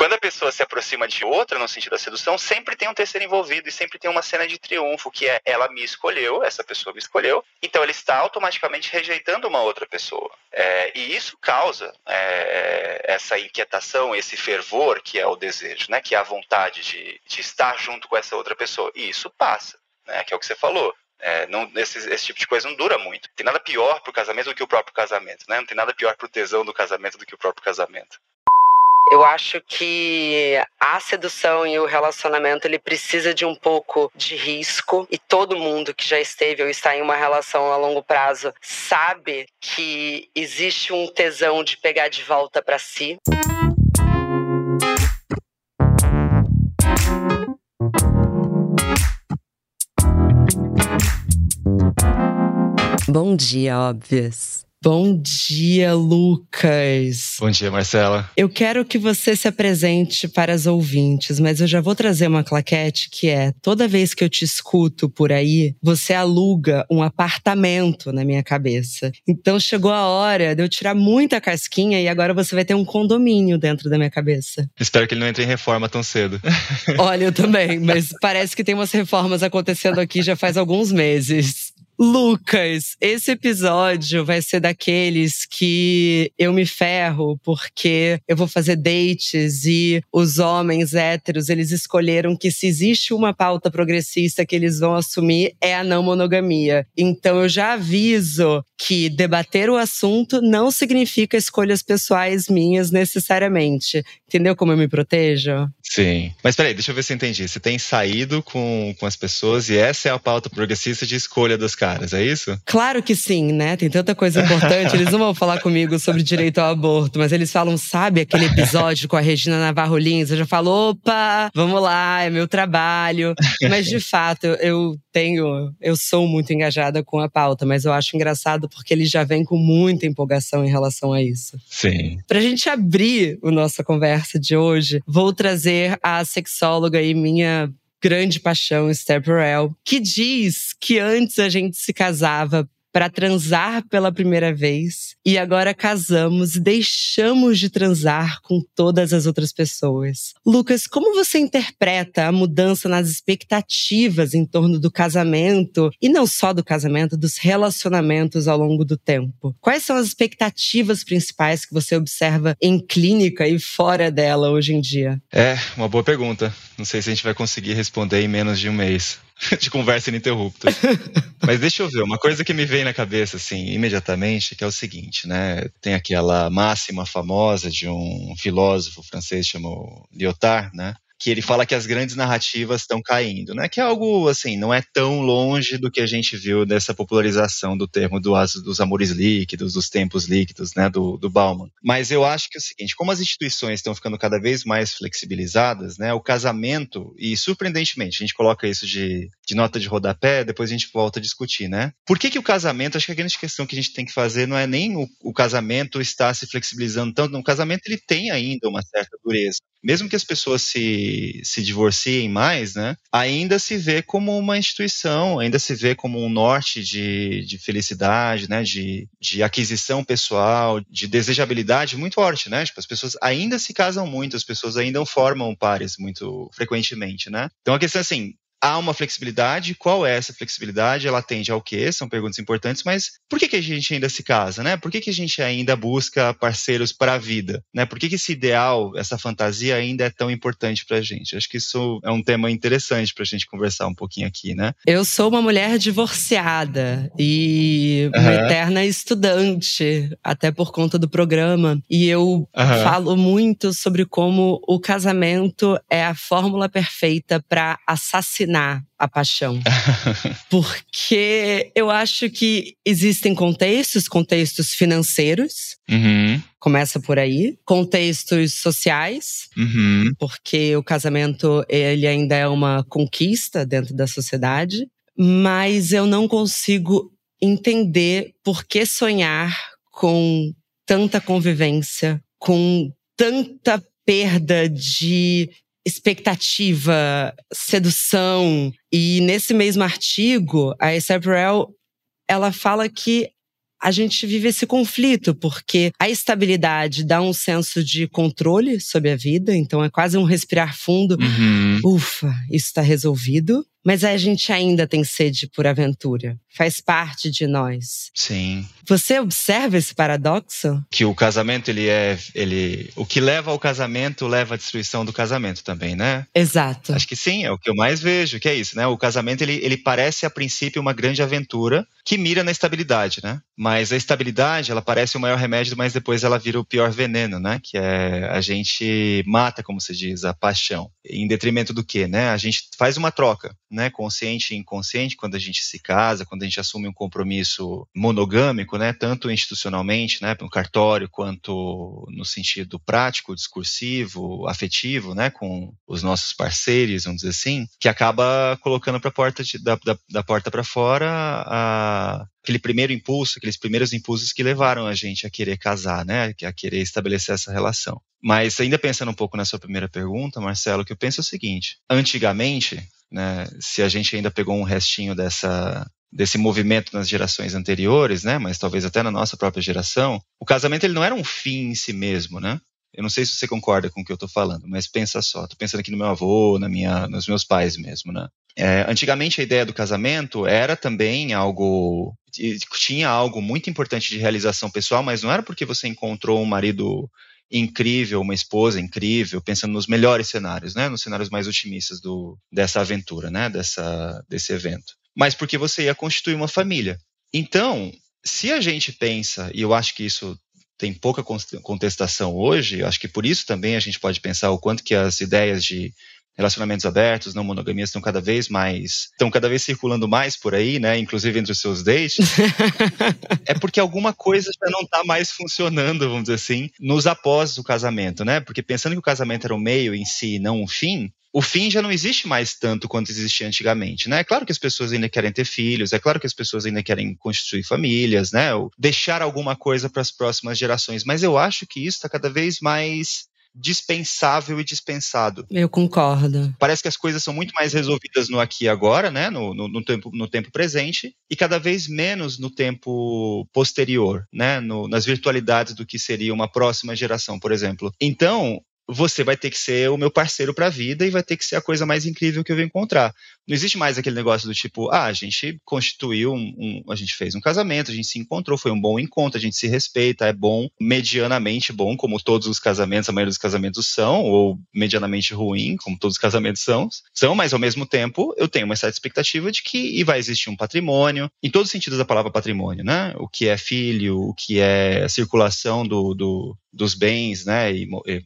Quando a pessoa se aproxima de outra no sentido da sedução, sempre tem um terceiro envolvido e sempre tem uma cena de triunfo, que é ela me escolheu, essa pessoa me escolheu, então ele está automaticamente rejeitando uma outra pessoa. É, e isso causa é, essa inquietação, esse fervor que é o desejo, né? que é a vontade de, de estar junto com essa outra pessoa. E isso passa, né? que é o que você falou. É, não, esse, esse, tipo de coisa não dura muito. Tem nada pior para o casamento do que o próprio casamento, né? Não tem nada pior para o tesão do casamento do que o próprio casamento. Eu acho que a sedução e o relacionamento ele precisa de um pouco de risco e todo mundo que já esteve ou está em uma relação a longo prazo sabe que existe um tesão de pegar de volta para si. Bom dia, óbvias. Bom dia, Lucas. Bom dia, Marcela. Eu quero que você se apresente para as ouvintes, mas eu já vou trazer uma claquete que é: toda vez que eu te escuto por aí, você aluga um apartamento na minha cabeça. Então chegou a hora de eu tirar muita casquinha e agora você vai ter um condomínio dentro da minha cabeça. Espero que ele não entre em reforma tão cedo. Olha, eu também, mas parece que tem umas reformas acontecendo aqui já faz alguns meses. Lucas, esse episódio vai ser daqueles que eu me ferro porque eu vou fazer dates e os homens héteros, eles escolheram que se existe uma pauta progressista que eles vão assumir é a não monogamia. Então eu já aviso que debater o assunto não significa escolhas pessoais minhas necessariamente. Entendeu como eu me protejo? Sim. Mas peraí, deixa eu ver se eu entendi. Você tem saído com, com as pessoas e essa é a pauta progressista de escolha dos caras, é isso? Claro que sim, né? Tem tanta coisa importante. Eles não vão falar comigo sobre direito ao aborto, mas eles falam, sabe aquele episódio com a Regina Navarro Lins? Eu já falo, opa, vamos lá, é meu trabalho. Mas de fato, eu tenho, eu sou muito engajada com a pauta, mas eu acho engraçado porque eles já vêm com muita empolgação em relação a isso. Sim. Pra gente abrir a nossa conversa de hoje, vou trazer a sexóloga e minha grande paixão, Esther Perel, que diz que antes a gente se casava para transar pela primeira vez e agora casamos e deixamos de transar com todas as outras pessoas. Lucas, como você interpreta a mudança nas expectativas em torno do casamento e não só do casamento, dos relacionamentos ao longo do tempo? Quais são as expectativas principais que você observa em clínica e fora dela hoje em dia? É, uma boa pergunta. Não sei se a gente vai conseguir responder em menos de um mês. de conversa ininterrupta. Mas deixa eu ver, uma coisa que me vem na cabeça, assim, imediatamente, que é o seguinte, né? Tem aquela máxima famosa de um filósofo francês chamado Lyotard, né? Que ele fala que as grandes narrativas estão caindo, né? Que é algo assim, não é tão longe do que a gente viu dessa popularização do termo do, dos amores líquidos, dos tempos líquidos, né? Do, do Bauman. Mas eu acho que é o seguinte, como as instituições estão ficando cada vez mais flexibilizadas, né? O casamento e surpreendentemente a gente coloca isso de, de nota de rodapé, depois a gente volta a discutir, né? Por que que o casamento? Acho que a grande questão que a gente tem que fazer não é nem o, o casamento está se flexibilizando tanto, no casamento ele tem ainda uma certa dureza mesmo que as pessoas se, se divorciem mais, né, ainda se vê como uma instituição, ainda se vê como um norte de, de felicidade, né, de, de aquisição pessoal, de desejabilidade muito forte, né? Tipo, as pessoas ainda se casam muito, as pessoas ainda formam pares muito frequentemente, né? Então a questão é assim, há uma flexibilidade. Qual é essa flexibilidade? Ela tende ao quê? São perguntas importantes, mas por que, que a gente ainda se casa, né? Por que, que a gente ainda busca parceiros para a vida, né? Por que, que esse ideal, essa fantasia ainda é tão importante para a gente? Acho que isso é um tema interessante para a gente conversar um pouquinho aqui, né? Eu sou uma mulher divorciada e uhum. uma eterna estudante, até por conta do programa. E eu uhum. falo muito sobre como o casamento é a fórmula perfeita para assassinar ensinar a paixão. Porque eu acho que existem contextos, contextos financeiros, uhum. começa por aí, contextos sociais, uhum. porque o casamento ele ainda é uma conquista dentro da sociedade, mas eu não consigo entender por que sonhar com tanta convivência, com tanta perda de expectativa, sedução. E nesse mesmo artigo, a Perel, ela fala que a gente vive esse conflito, porque a estabilidade dá um senso de controle sobre a vida, então é quase um respirar fundo. Uhum. Ufa, isso está resolvido. Mas a gente ainda tem sede por aventura. Faz parte de nós. Sim. Você observa esse paradoxo? Que o casamento, ele é. Ele, o que leva ao casamento leva à destruição do casamento também, né? Exato. Acho que sim, é o que eu mais vejo, que é isso, né? O casamento, ele, ele parece, a princípio, uma grande aventura que mira na estabilidade, né? Mas a estabilidade, ela parece o maior remédio, mas depois ela vira o pior veneno, né? Que é a gente mata, como se diz, a paixão. Em detrimento do quê, né? A gente faz uma troca né, consciente e inconsciente, quando a gente se casa, quando a gente assume um compromisso monogâmico, né, tanto institucionalmente, né, no cartório, quanto no sentido prático, discursivo, afetivo, né, com os nossos parceiros, vamos dizer assim, que acaba colocando para porta de, da, da, da, porta para fora a, aquele primeiro impulso, aqueles primeiros impulsos que levaram a gente a querer casar, né, a querer estabelecer essa relação. Mas ainda pensando um pouco na sua primeira pergunta, Marcelo, o que eu penso é o seguinte: antigamente né? Se a gente ainda pegou um restinho dessa desse movimento nas gerações anteriores, né? Mas talvez até na nossa própria geração, o casamento ele não era um fim em si mesmo, né? Eu não sei se você concorda com o que eu estou falando, mas pensa só. Estou pensando aqui no meu avô, na minha, nos meus pais mesmo, né? É, antigamente a ideia do casamento era também algo tinha algo muito importante de realização pessoal, mas não era porque você encontrou um marido incrível, uma esposa incrível, pensando nos melhores cenários, né? Nos cenários mais otimistas do, dessa aventura, né? Dessa, desse evento. Mas porque você ia constituir uma família. Então, se a gente pensa, e eu acho que isso tem pouca contestação hoje, acho que por isso também a gente pode pensar o quanto que as ideias de relacionamentos abertos, não monogamias estão cada vez mais, estão cada vez circulando mais por aí, né, inclusive entre os seus dates, é porque alguma coisa já não está mais funcionando, vamos dizer assim, nos após o casamento, né? Porque pensando que o casamento era o meio em si, não um fim, o fim já não existe mais tanto quanto existia antigamente, né? É claro que as pessoas ainda querem ter filhos, é claro que as pessoas ainda querem constituir famílias, né? Ou deixar alguma coisa para as próximas gerações, mas eu acho que isso está cada vez mais dispensável e dispensado. Eu concordo. Parece que as coisas são muito mais resolvidas no aqui e agora, né? No, no, no tempo, no tempo presente, e cada vez menos no tempo posterior, né? No, nas virtualidades do que seria uma próxima geração, por exemplo. Então, você vai ter que ser o meu parceiro para a vida e vai ter que ser a coisa mais incrível que eu vou encontrar. Não existe mais aquele negócio do tipo, ah, a gente constituiu um, um, a gente fez um casamento, a gente se encontrou, foi um bom encontro, a gente se respeita, é bom, medianamente bom, como todos os casamentos, a maioria dos casamentos são, ou medianamente ruim, como todos os casamentos são, são, mas ao mesmo tempo eu tenho uma certa expectativa de que vai existir um patrimônio, em todos os sentidos da palavra patrimônio, né? O que é filho, o que é a circulação do, do dos bens né,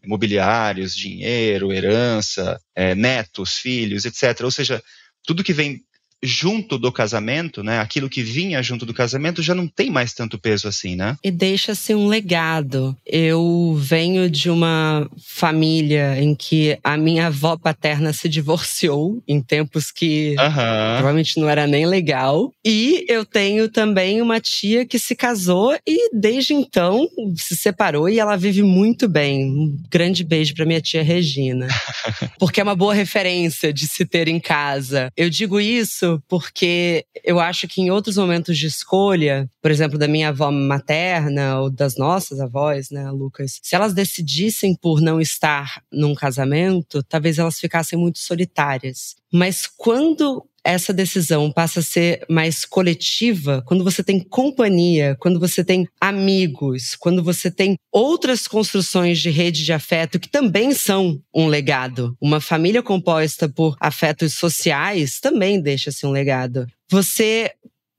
imobiliários, dinheiro, herança, é, netos, filhos, etc. Ou seja, tudo que vem junto do casamento, né? Aquilo que vinha junto do casamento já não tem mais tanto peso assim, né? E deixa-se um legado. Eu venho de uma família em que a minha avó paterna se divorciou em tempos que uhum. provavelmente não era nem legal. E eu tenho também uma tia que se casou e desde então se separou e ela vive muito bem. Um grande beijo para minha tia Regina. Porque é uma boa referência de se ter em casa. Eu digo isso porque eu acho que em outros momentos de escolha, por exemplo, da minha avó materna ou das nossas avós, né, Lucas, se elas decidissem por não estar num casamento, talvez elas ficassem muito solitárias. Mas quando essa decisão passa a ser mais coletiva, quando você tem companhia, quando você tem amigos, quando você tem outras construções de rede de afeto que também são um legado. Uma família composta por afetos sociais também deixa-se um legado. Você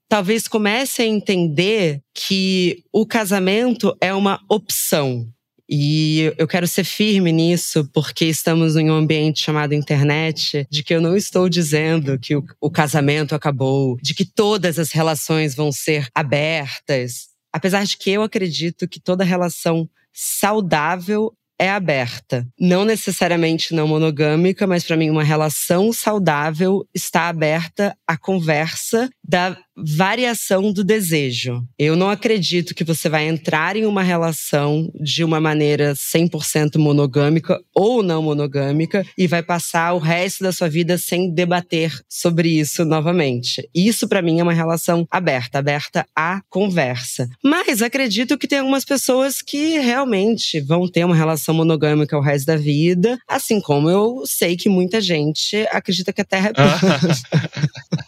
talvez comece a entender que o casamento é uma opção. E eu quero ser firme nisso, porque estamos em um ambiente chamado internet, de que eu não estou dizendo que o, o casamento acabou, de que todas as relações vão ser abertas. Apesar de que eu acredito que toda relação saudável é aberta. Não necessariamente não monogâmica, mas para mim uma relação saudável está aberta à conversa da variação do desejo. Eu não acredito que você vai entrar em uma relação de uma maneira 100% monogâmica ou não monogâmica e vai passar o resto da sua vida sem debater sobre isso novamente. Isso para mim é uma relação aberta, aberta à conversa. Mas acredito que tem algumas pessoas que realmente vão ter uma relação monogâmica o resto da vida, assim como eu sei que muita gente acredita que a Terra é plana.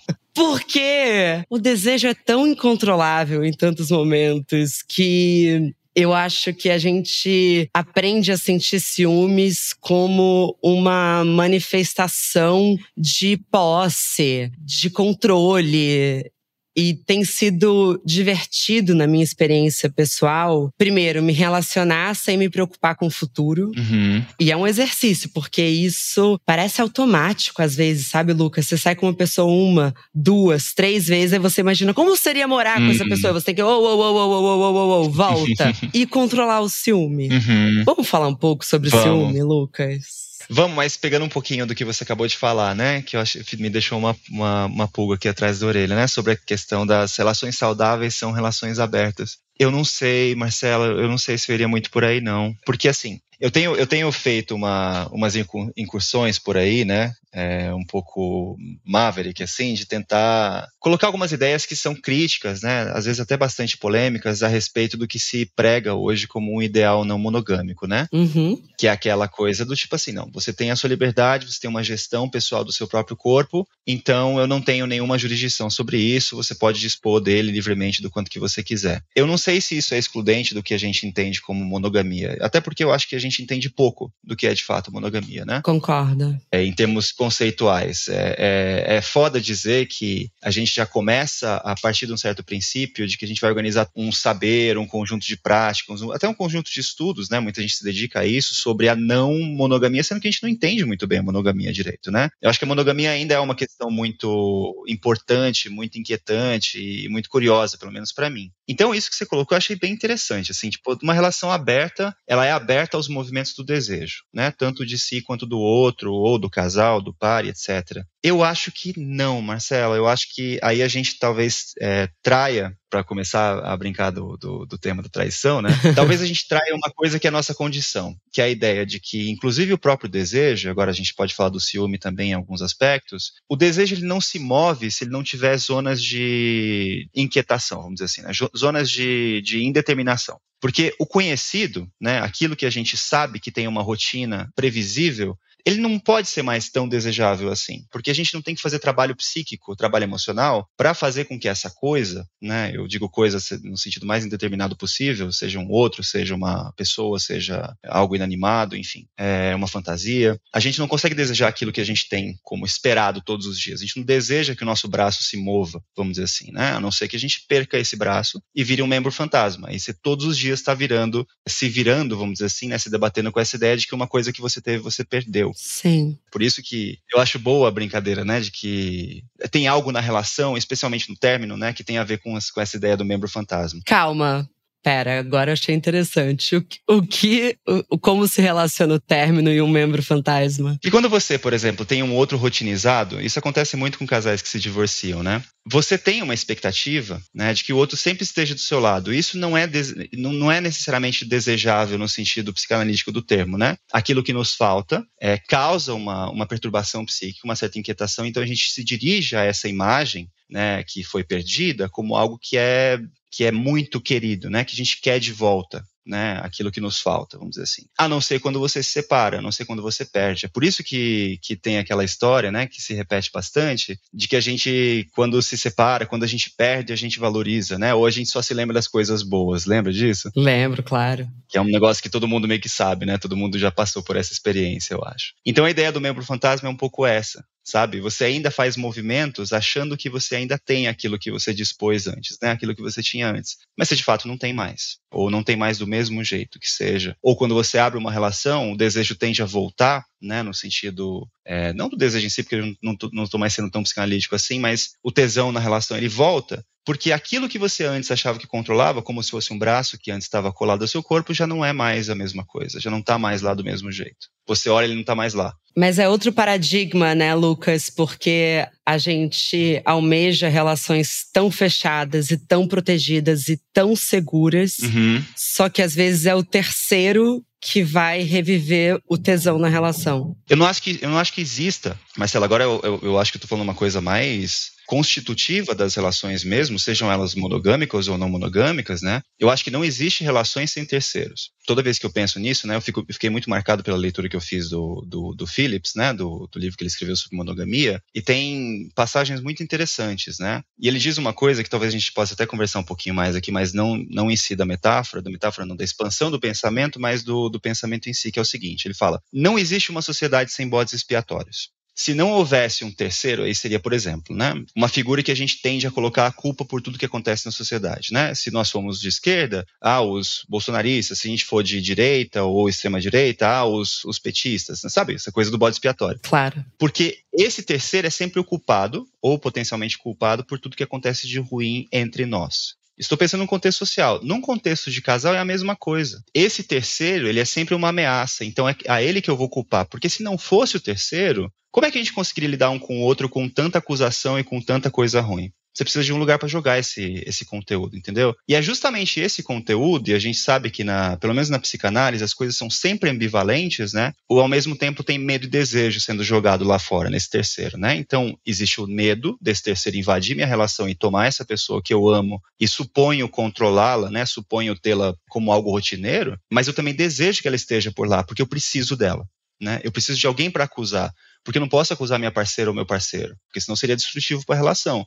Porque o desejo é tão incontrolável em tantos momentos que eu acho que a gente aprende a sentir ciúmes como uma manifestação de posse, de controle. E tem sido divertido na minha experiência pessoal. Primeiro, me relacionar sem me preocupar com o futuro. Uhum. E é um exercício, porque isso parece automático às vezes, sabe, Lucas? Você sai com uma pessoa uma, duas, três vezes, aí você imagina como seria morar uhum. com essa uhum. pessoa. Você tem que, oh, oh, oh, oh, oh, oh, oh, oh, volta. e controlar o ciúme. Uhum. Vamos falar um pouco sobre Vamos. ciúme, Lucas? Vamos, mas pegando um pouquinho do que você acabou de falar, né? Que eu acho me deixou uma, uma, uma pulga aqui atrás da orelha, né? Sobre a questão das relações saudáveis são relações abertas. Eu não sei, Marcela, eu não sei se eu iria muito por aí, não. Porque assim, eu tenho, eu tenho feito uma, umas incursões por aí, né? É, um pouco maverick, assim, de tentar colocar algumas ideias que são críticas, né? Às vezes até bastante polêmicas a respeito do que se prega hoje como um ideal não monogâmico, né? Uhum. Que é aquela coisa do tipo assim, não, você tem a sua liberdade, você tem uma gestão pessoal do seu próprio corpo, então eu não tenho nenhuma jurisdição sobre isso, você pode dispor dele livremente do quanto que você quiser. Eu não sei se isso é excludente do que a gente entende como monogamia, até porque eu acho que a gente entende pouco do que é de fato monogamia, né? Concorda. É, em termos conceituais. É, é, é foda dizer que a gente já começa a partir de um certo princípio de que a gente vai organizar um saber, um conjunto de práticas, até um conjunto de estudos, né? Muita gente se dedica a isso sobre a não monogamia, sendo que a gente não entende muito bem a monogamia direito, né? Eu acho que a monogamia ainda é uma questão muito importante, muito inquietante e muito curiosa, pelo menos para mim. Então, isso que você colocou eu achei bem interessante, assim, tipo, uma relação aberta, ela é aberta aos movimentos do desejo, né? Tanto de si quanto do outro, ou do casal, do par, etc. Eu acho que não, Marcela. Eu acho que aí a gente talvez é, traia, para começar a brincar do, do, do, tema da traição, né? Talvez a gente traia uma coisa que é a nossa condição, que é a ideia de que, inclusive, o próprio desejo, agora a gente pode falar do ciúme também em alguns aspectos, o desejo ele não se move se ele não tiver zonas de inquietação, vamos dizer assim, né? zonas de, de indeterminação. Porque o conhecido, né, aquilo que a gente sabe que tem uma rotina previsível, ele não pode ser mais tão desejável assim, porque a gente não tem que fazer trabalho psíquico, trabalho emocional, para fazer com que essa coisa, né, eu digo coisa no sentido mais indeterminado possível, seja um outro, seja uma pessoa, seja algo inanimado, enfim, é uma fantasia. A gente não consegue desejar aquilo que a gente tem como esperado todos os dias. A gente não deseja que o nosso braço se mova, vamos dizer assim, né? A não ser que a gente perca esse braço e vire um membro fantasma. E você todos os dias está virando, se virando, vamos dizer assim, né, se debatendo com essa ideia de que uma coisa que você teve, você perdeu. Sim. Por isso que eu acho boa a brincadeira, né, de que tem algo na relação, especialmente no término, né, que tem a ver com, com essa ideia do membro fantasma. Calma, Pera, agora eu achei interessante. O, o que. O, como se relaciona o término e um membro fantasma? E quando você, por exemplo, tem um outro rotinizado, isso acontece muito com casais que se divorciam, né? Você tem uma expectativa né, de que o outro sempre esteja do seu lado. Isso não é, não é necessariamente desejável no sentido psicanalítico do termo, né? Aquilo que nos falta é, causa uma, uma perturbação psíquica, uma certa inquietação, então a gente se dirige a essa imagem né, que foi perdida como algo que é que é muito querido, né, que a gente quer de volta, né, aquilo que nos falta, vamos dizer assim. A não ser quando você se separa, a não ser quando você perde. É por isso que, que tem aquela história, né, que se repete bastante, de que a gente, quando se separa, quando a gente perde, a gente valoriza, né, ou a gente só se lembra das coisas boas. Lembra disso? Lembro, claro. Que é um negócio que todo mundo meio que sabe, né, todo mundo já passou por essa experiência, eu acho. Então a ideia do membro fantasma é um pouco essa, sabe? Você ainda faz movimentos achando que você ainda tem aquilo que você dispôs antes, né? Aquilo que você tinha antes. Mas você de fato não tem mais. Ou não tem mais do mesmo jeito que seja. Ou quando você abre uma relação, o desejo tende a voltar, né? No sentido. É, não do desejo em si, porque eu não estou mais sendo tão psicanalítico assim, mas o tesão na relação ele volta porque aquilo que você antes achava que controlava, como se fosse um braço que antes estava colado ao seu corpo, já não é mais a mesma coisa, já não está mais lá do mesmo jeito. Você olha, ele não está mais lá. Mas é outro paradigma, né, Lucas? Porque a gente almeja relações tão fechadas e tão protegidas e tão seguras, Uhum. só que às vezes é o terceiro que vai reviver o tesão na relação. Eu não acho que, eu não acho que exista, Marcelo, agora eu, eu, eu acho que eu tô falando uma coisa mais constitutiva das relações mesmo, sejam elas monogâmicas ou não monogâmicas, né? Eu acho que não existe relações sem terceiros. Toda vez que eu penso nisso, né, eu, fico, fiquei muito marcado pela leitura que eu fiz do, do, do Phillips, né, do, do, livro que ele escreveu sobre monogamia, e tem passagens muito interessantes, né? E ele diz uma coisa que talvez a gente possa até conversar um pouquinho mais aqui, mas não, não em si da metáfora, da metáfora não da expansão do pensamento, mas do, do pensamento em si, que é o seguinte, ele fala, não existe uma sociedade sem bodes expiatórios. Se não houvesse um terceiro, aí seria, por exemplo, né, uma figura que a gente tende a colocar a culpa por tudo que acontece na sociedade. Né? Se nós formos de esquerda, ah, os bolsonaristas, se a gente for de direita ou extrema-direita, ah, os, os petistas, né? sabe? Essa coisa do bode expiatório. Claro. Porque esse terceiro é sempre o culpado, ou potencialmente culpado, por tudo que acontece de ruim entre nós. Estou pensando num contexto social. Num contexto de casal é a mesma coisa. Esse terceiro, ele é sempre uma ameaça. Então é a ele que eu vou culpar. Porque se não fosse o terceiro, como é que a gente conseguiria lidar um com o outro com tanta acusação e com tanta coisa ruim? Você precisa de um lugar para jogar esse, esse conteúdo, entendeu? E é justamente esse conteúdo, e a gente sabe que, na, pelo menos na psicanálise, as coisas são sempre ambivalentes, né? Ou ao mesmo tempo tem medo e desejo sendo jogado lá fora, nesse terceiro, né? Então, existe o medo desse terceiro invadir minha relação e tomar essa pessoa que eu amo e suponho controlá-la, né? Suponho tê-la como algo rotineiro, mas eu também desejo que ela esteja por lá, porque eu preciso dela. Né? Eu preciso de alguém para acusar, porque eu não posso acusar minha parceira ou meu parceiro, porque senão seria destrutivo para a relação.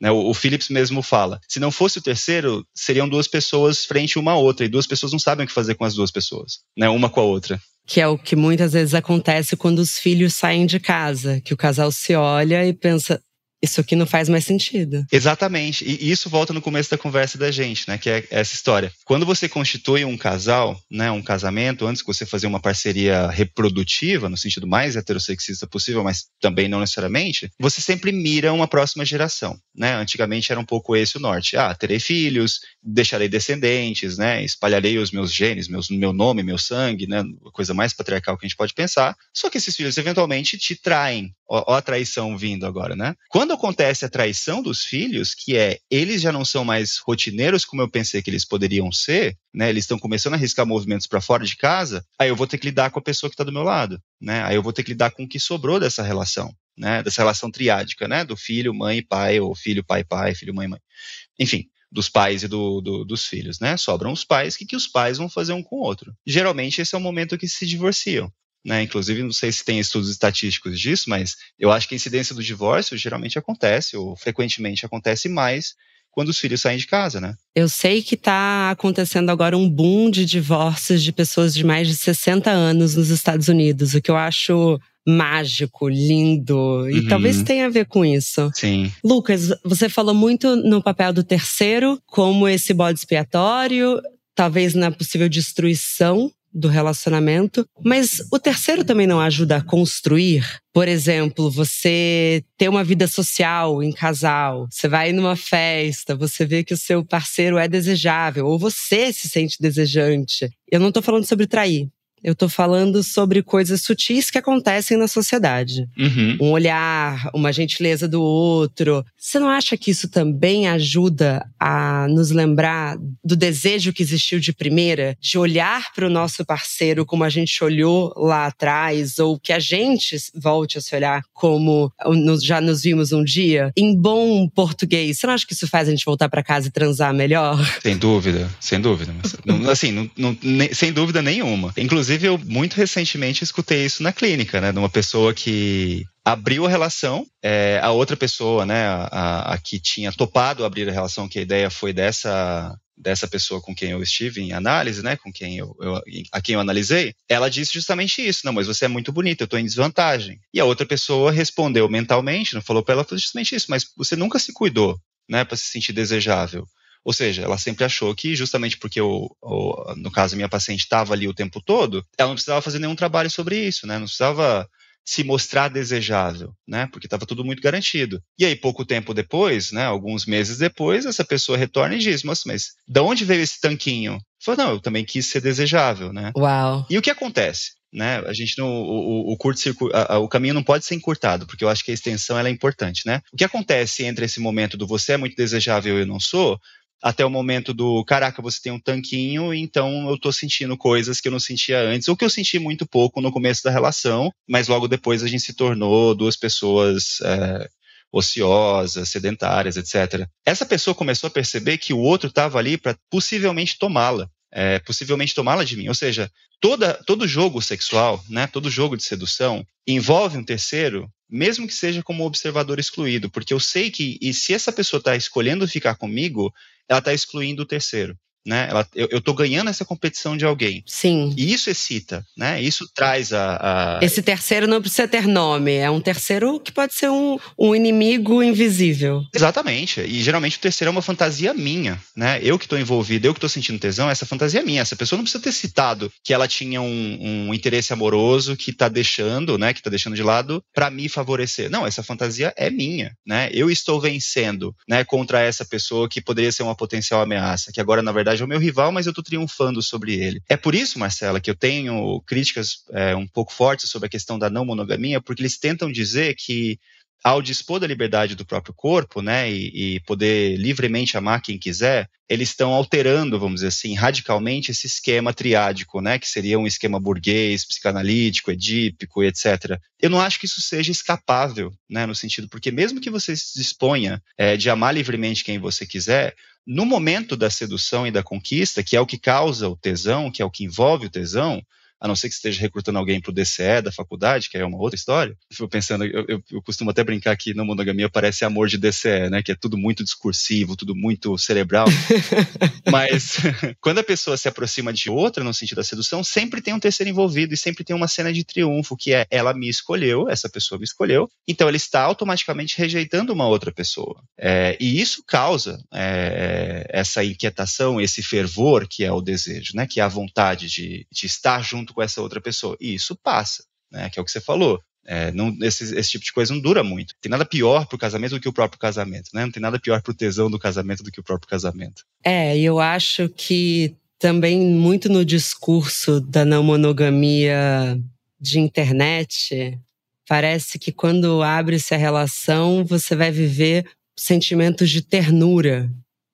Né, o, o Phillips mesmo fala: se não fosse o terceiro, seriam duas pessoas frente uma a outra, e duas pessoas não sabem o que fazer com as duas pessoas, né, uma com a outra. Que é o que muitas vezes acontece quando os filhos saem de casa, que o casal se olha e pensa: isso aqui não faz mais sentido. Exatamente. E isso volta no começo da conversa da gente, né? Que é essa história. Quando você constitui um casal, né? Um casamento, antes de você fazer uma parceria reprodutiva, no sentido mais heterossexista possível, mas também não necessariamente, você sempre mira uma próxima geração, né? Antigamente era um pouco esse o norte. Ah, terei filhos, deixarei descendentes, né? Espalharei os meus genes, meus, meu nome, meu sangue, né? Coisa mais patriarcal que a gente pode pensar. Só que esses filhos eventualmente te traem. Ó, ó a traição vindo agora, né? Quando acontece a traição dos filhos, que é eles já não são mais rotineiros como eu pensei que eles poderiam ser, né? Eles estão começando a arriscar movimentos para fora de casa, aí eu vou ter que lidar com a pessoa que está do meu lado, né? Aí eu vou ter que lidar com o que sobrou dessa relação, né? Dessa relação triádica, né? Do filho, mãe pai, ou filho, pai, pai, filho, mãe, mãe. Enfim, dos pais e do, do, dos filhos, né? Sobram os pais, o que, que os pais vão fazer um com o outro? Geralmente esse é o momento que se divorciam. Né? Inclusive, não sei se tem estudos estatísticos disso, mas eu acho que a incidência do divórcio geralmente acontece, ou frequentemente acontece mais quando os filhos saem de casa, né? Eu sei que está acontecendo agora um boom de divórcios de pessoas de mais de 60 anos nos Estados Unidos, o que eu acho mágico, lindo, e Uhum. talvez tenha a ver com isso. Sim. Lucas, você falou muito no papel do terceiro, como esse bode expiatório, talvez na possível destruição do relacionamento, mas o terceiro também não ajuda a construir. Por exemplo, você ter uma vida social em casal, você vai numa festa, você vê que o seu parceiro é desejável, ou você se sente desejante. Eu não tô falando sobre trair. Eu tô falando sobre coisas sutis que acontecem na sociedade Uhum. um olhar, uma gentileza do outro. Você não acha que isso também ajuda a nos lembrar do desejo que existiu de primeira, de olhar para o nosso parceiro como a gente olhou lá atrás, ou que a gente volte a se olhar como já nos vimos um dia? Em bom português, você não acha que isso faz a gente voltar para casa e transar melhor? Sem dúvida, sem dúvida. Mas, assim, não- não- sem dúvida nenhuma. Inclusive, eu muito recentemente escutei isso na clínica, né? De uma pessoa que abriu a relação, é, a outra pessoa, né, a- a que tinha topado abrir a relação, que a ideia foi dessa dessa pessoa com quem eu estive em análise, né, com quem eu, eu- a quem eu analisei, ela disse justamente isso, não, mas você é muito bonita, eu estou em desvantagem. E a outra pessoa respondeu mentalmente, não falou para ela, falou justamente isso, mas você nunca se cuidou, né, para se sentir desejável. Ou seja, ela sempre achou que, justamente porque, o, o- no caso, a minha paciente estava ali o tempo todo, ela não precisava fazer nenhum trabalho sobre isso, né? Não precisava se mostrar desejável, né? Porque estava tudo muito garantido. E aí, pouco tempo depois, né? Alguns meses depois, essa pessoa retorna e diz: Mas, mas de onde veio esse tanquinho? Falou, não, eu também quis ser desejável, né? Uau. E o que acontece? né? A gente não, o, o, curto o caminho não pode ser encurtado, porque eu acho que a extensão ela é importante, né? O que acontece entre esse momento do você é muito desejável e eu não sou, até o momento do caraca, você tem um tanquinho, então eu tô sentindo coisas que eu não sentia antes, ou que eu senti muito pouco no começo da relação, mas logo depois a gente se tornou duas pessoas é, ociosas, sedentárias, etc. Essa pessoa começou a perceber que o outro estava ali para possivelmente tomá-la. É, possivelmente tomá-la de mim. Ou seja, toda, todo jogo sexual, né, todo jogo de sedução, envolve um terceiro, mesmo que seja como observador excluído, porque eu sei que e se essa pessoa está escolhendo ficar comigo, ela está excluindo o terceiro né? Ela, eu, eu tô ganhando essa competição de alguém. Sim. E isso excita, né? Isso traz a, a, Esse terceiro não precisa ter nome, é um terceiro que pode ser um, um inimigo invisível. Exatamente. E geralmente o terceiro é uma fantasia minha, né? Eu que tô envolvido, eu que tô sentindo tesão, essa fantasia é minha. Essa pessoa não precisa ter citado que ela tinha um, um interesse amoroso que tá deixando, né? Que tá deixando de lado para me favorecer. Não, essa fantasia é minha, né? Eu estou vencendo, né? Contra essa pessoa que poderia ser uma potencial ameaça, que agora, na verdade, verdade é o meu rival, mas eu estou triunfando sobre ele. É por isso, Marcela, que eu tenho críticas é, um pouco fortes sobre a questão da não monogamia, porque eles tentam dizer que ao dispor da liberdade do próprio corpo, né, e, e, poder livremente amar quem quiser, eles estão alterando, vamos dizer assim, radicalmente esse esquema triádico, né, que seria um esquema burguês, psicanalítico, edípico, etc. Eu não acho que isso seja escapável, né, no sentido, porque mesmo que você se disponha é, de amar livremente quem você quiser, no momento da sedução e da conquista, que é o que causa o tesão, que é o que envolve o tesão, a não ser que esteja recrutando alguém para o DCE da faculdade, que é uma outra história. Eu fico pensando, eu, eu, eu, costumo até brincar que na monogamia parece amor de DCE, né? Que é tudo muito discursivo, tudo muito cerebral. Mas quando a pessoa se aproxima de outra no sentido da sedução, sempre tem um terceiro envolvido e sempre tem uma cena de triunfo, que é ela me escolheu, essa pessoa me escolheu, então ela está automaticamente rejeitando uma outra pessoa. É, e isso causa é, essa inquietação, esse fervor que é o desejo, né? Que é a vontade de, de estar junto junto com essa outra pessoa. E isso passa, né? Que é o que você falou. É, não, esse, esse, tipo de coisa não dura muito. Tem nada pior pro casamento do que o próprio casamento, né? Não tem nada pior pro tesão do casamento do que o próprio casamento. É, eu acho que também muito no discurso da não monogamia de internet, parece que quando abre-se a relação, você vai viver sentimentos de ternura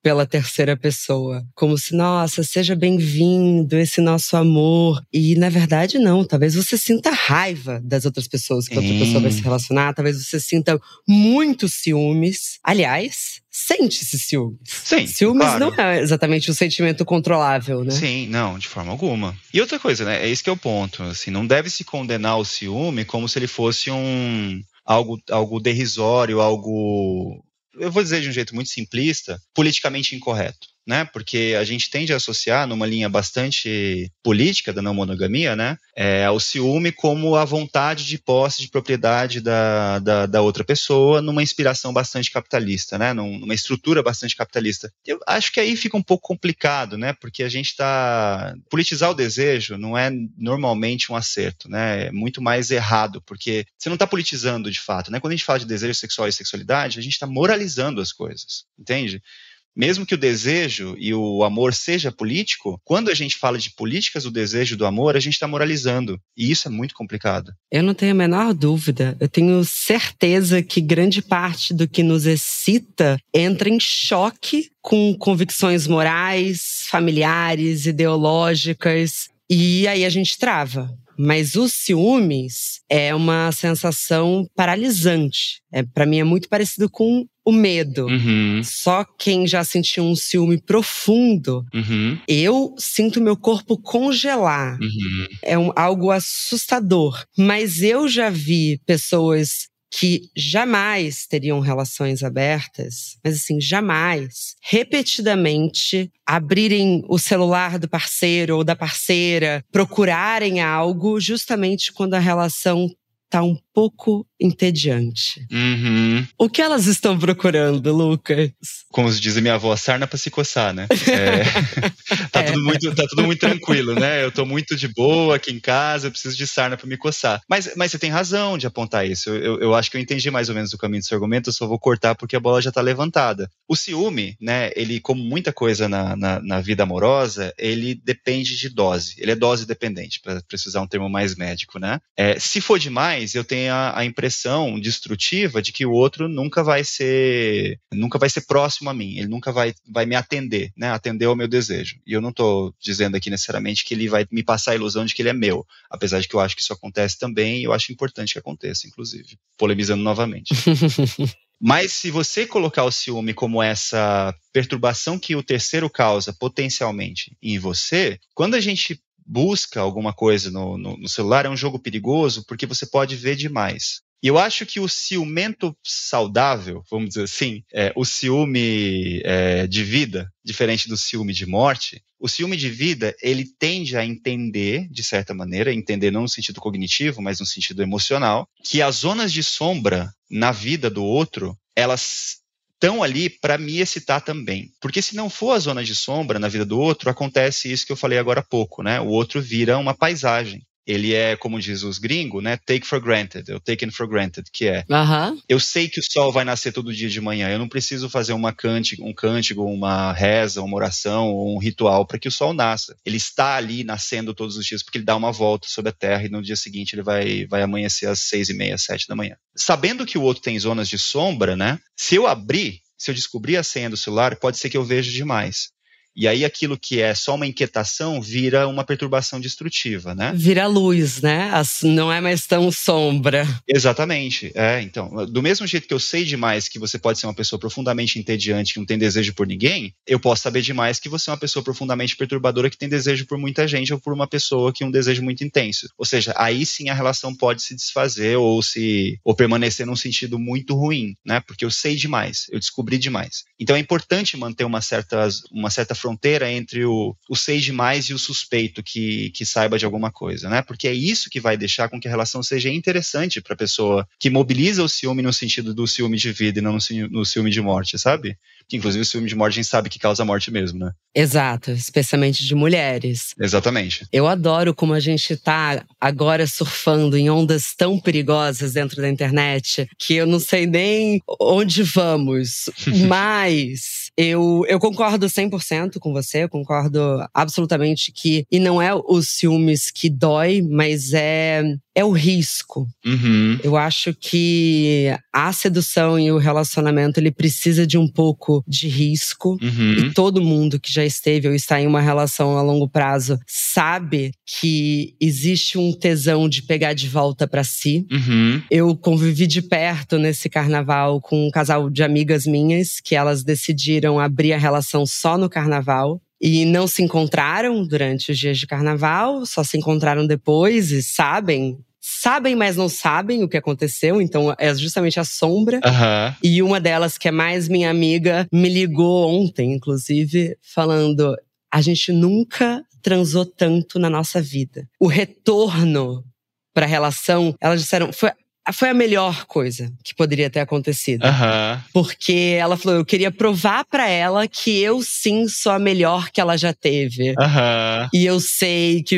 pela terceira pessoa. Como se, nossa, seja bem-vindo esse nosso amor. E na verdade, não. Talvez você sinta raiva das outras pessoas que a outra pessoa vai se relacionar. Talvez você sinta muitos ciúmes. Aliás, sente-se ciúmes. Sim. Ciúmes claro. não é exatamente um sentimento controlável, né? Sim, não, de forma alguma. E outra coisa, né? É esse que é o ponto. Assim, não deve se condenar o ciúme como se ele fosse um algo, algo derrisório, algo eu vou dizer de um jeito muito simplista, politicamente incorreto né? Porque a gente tende a associar numa linha bastante política da não monogamia, né? É, o ciúme como a vontade de posse de propriedade da, da, da outra pessoa numa inspiração bastante capitalista, né? Numa estrutura bastante capitalista. Eu acho que aí fica um pouco complicado, né? Porque a gente está politizar o desejo não é normalmente um acerto, né? É muito mais errado, porque você não está politizando de fato, né? Quando a gente fala de desejo sexual e sexualidade, a gente está moralizando as coisas, entende? Mesmo que o desejo e o amor seja político, quando a gente fala de políticas do desejo do amor, a gente está moralizando. E isso é muito complicado. Eu não tenho a menor dúvida. Eu tenho certeza que grande parte do que nos excita entra em choque com convicções morais, familiares, ideológicas. E aí a gente trava. Mas os ciúmes é uma sensação paralisante. É, para mim é muito parecido com o medo. Uhum. Só quem já sentiu um ciúme profundo, uhum. eu sinto meu corpo congelar. Uhum. É um, algo assustador. Mas eu já vi pessoas que jamais teriam relações abertas, mas assim, jamais, repetidamente abrirem o celular do parceiro ou da parceira, procurarem algo justamente quando a relação tá um pouco entediante. Uhum. O que elas estão procurando, Lucas? Como diz a minha avó, sarna pra se coçar, né? É, tá, é. Tudo muito, tá tudo muito tranquilo, né? Eu tô muito de boa aqui em casa, eu preciso de sarna pra me coçar. Mas, mas você tem razão de apontar isso. Eu, eu acho que eu entendi mais ou menos o caminho do seu argumento, eu só vou cortar porque a bola já tá levantada. O ciúme, né, ele, como muita coisa na, na, na vida amorosa, ele depende de dose. Ele é dose dependente, para precisar um termo mais médico, né? É, se for demais, eu tenho a, a impressão destrutiva de que o outro nunca vai ser nunca vai ser próximo a mim, ele nunca vai, vai me atender, né? Atender ao meu desejo. E eu não estou dizendo aqui necessariamente que ele vai me passar a ilusão de que ele é meu, apesar de que eu acho que isso acontece também e eu acho importante que aconteça, inclusive. Polemizando novamente. Mas se você colocar o ciúme como essa perturbação que o terceiro causa potencialmente em você, quando a gente busca alguma coisa no, no, no celular, é um jogo perigoso porque você pode ver demais. E eu acho que o ciumento saudável, vamos dizer assim, é, o ciúme é, de vida, diferente do ciúme de morte, o ciúme de vida, ele tende a entender, de certa maneira, entender não no sentido cognitivo, mas no sentido emocional, que as zonas de sombra na vida do outro, elas estão ali para me excitar também. Porque se não for a zona de sombra na vida do outro, acontece isso que eu falei agora há pouco, né? O outro vira uma paisagem ele é, como diz os gringos, né? Take for granted, eu taken for granted, que é. Uhum. Eu sei que o sol vai nascer todo dia de manhã. Eu não preciso fazer uma cântico, um cântico, uma reza, uma oração ou um ritual para que o sol nasça. Ele está ali nascendo todos os dias porque ele dá uma volta sobre a Terra e no dia seguinte ele vai, vai amanhecer às seis e meia, sete da manhã. Sabendo que o outro tem zonas de sombra, né? Se eu abrir, se eu descobrir a senha do celular, pode ser que eu veja demais. E aí aquilo que é só uma inquietação vira uma perturbação destrutiva, né? Vira luz, né? Não é mais tão sombra. Exatamente. É, então, do mesmo jeito que eu sei demais que você pode ser uma pessoa profundamente entediante que não tem desejo por ninguém, eu posso saber demais que você é uma pessoa profundamente perturbadora que tem desejo por muita gente ou por uma pessoa que tem um desejo muito intenso. Ou seja, aí sim a relação pode se desfazer ou se ou permanecer num sentido muito ruim, né? Porque eu sei demais, eu descobri demais. Então é importante manter uma certa uma certa fronteira entre o, o sei demais e o suspeito que, que saiba de alguma coisa, né? Porque é isso que vai deixar com que a relação seja interessante para a pessoa que mobiliza o ciúme no sentido do ciúme de vida e não no ciúme de morte, sabe? Que inclusive o ciúme de morte a gente sabe que causa morte mesmo, né? Exato, especialmente de mulheres. Exatamente. Eu adoro como a gente tá agora surfando em ondas tão perigosas dentro da internet que eu não sei nem onde vamos. Mas eu, eu concordo 100% com você, eu concordo absolutamente que. E não é os ciúmes que dói, mas é é o risco. Uhum. Eu acho que a sedução e o relacionamento ele precisa de um pouco de risco. Uhum. E todo mundo que já esteve ou está em uma relação a longo prazo sabe que existe um tesão de pegar de volta para si. Uhum. Eu convivi de perto nesse carnaval com um casal de amigas minhas que elas decidiram abrir a relação só no carnaval e não se encontraram durante os dias de carnaval, só se encontraram depois e sabem sabem, mas não sabem o que aconteceu. Então é justamente a sombra. Uhum. E uma delas, que é mais minha amiga, me ligou ontem, inclusive, falando: a gente nunca transou tanto na nossa vida. O retorno para a relação, elas disseram, foi foi a melhor coisa que poderia ter acontecido. Uhum. Porque ela falou: eu queria provar para ela que eu sim sou a melhor que ela já teve. Uhum. E eu sei que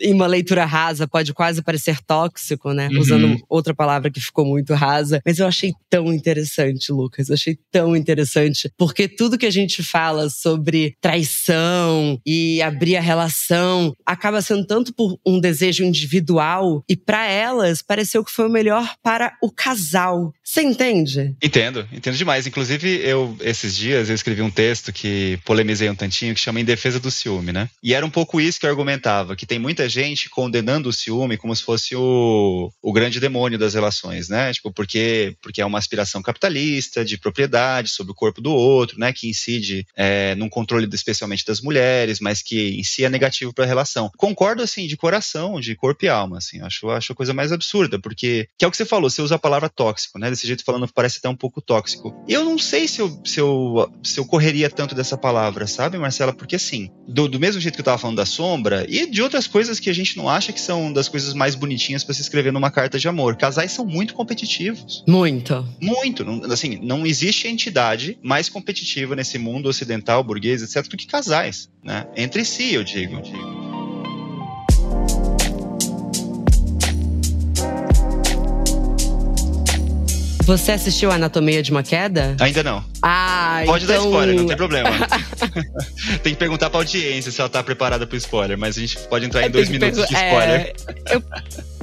em uma leitura rasa pode quase parecer tóxico, né? Uhum. Usando outra palavra que ficou muito rasa. Mas eu achei tão interessante, Lucas. Eu achei tão interessante. Porque tudo que a gente fala sobre traição e abrir a relação acaba sendo tanto por um desejo individual. E para elas, pareceu que foi o melhor melhor para o casal. Você entende? Entendo, entendo demais. Inclusive, eu, esses dias, eu escrevi um texto que polemizei um tantinho, que chama Em Defesa do Ciúme, né? E era um pouco isso que eu argumentava, que tem muita gente condenando o ciúme como se fosse o, o grande demônio das relações, né? Tipo, porque, porque é uma aspiração capitalista, de propriedade sobre o corpo do outro, né? Que incide é, num controle especialmente das mulheres, mas que em si é negativo para a relação. Concordo, assim, de coração, de corpo e alma, assim. Acho, acho a coisa mais absurda, porque que é o que você falou, você usa a palavra tóxico, né? Desse jeito falando parece até um pouco tóxico. Eu não sei se eu, se eu, se eu correria tanto dessa palavra, sabe, Marcela? Porque assim, do, do mesmo jeito que eu tava falando da sombra e de outras coisas que a gente não acha que são das coisas mais bonitinhas para se escrever numa carta de amor. Casais são muito competitivos. Muito. Muito. Não, assim, não existe entidade mais competitiva nesse mundo ocidental, burguês, etc., do que casais, né? Entre si, eu digo. Eu digo. Você assistiu a Anatomia de uma Queda? Ainda não. Ah, Pode então... dar spoiler, não tem problema. tem que perguntar pra audiência se ela tá preparada pro spoiler, mas a gente pode entrar em dois minutos de spoiler. É... Eu...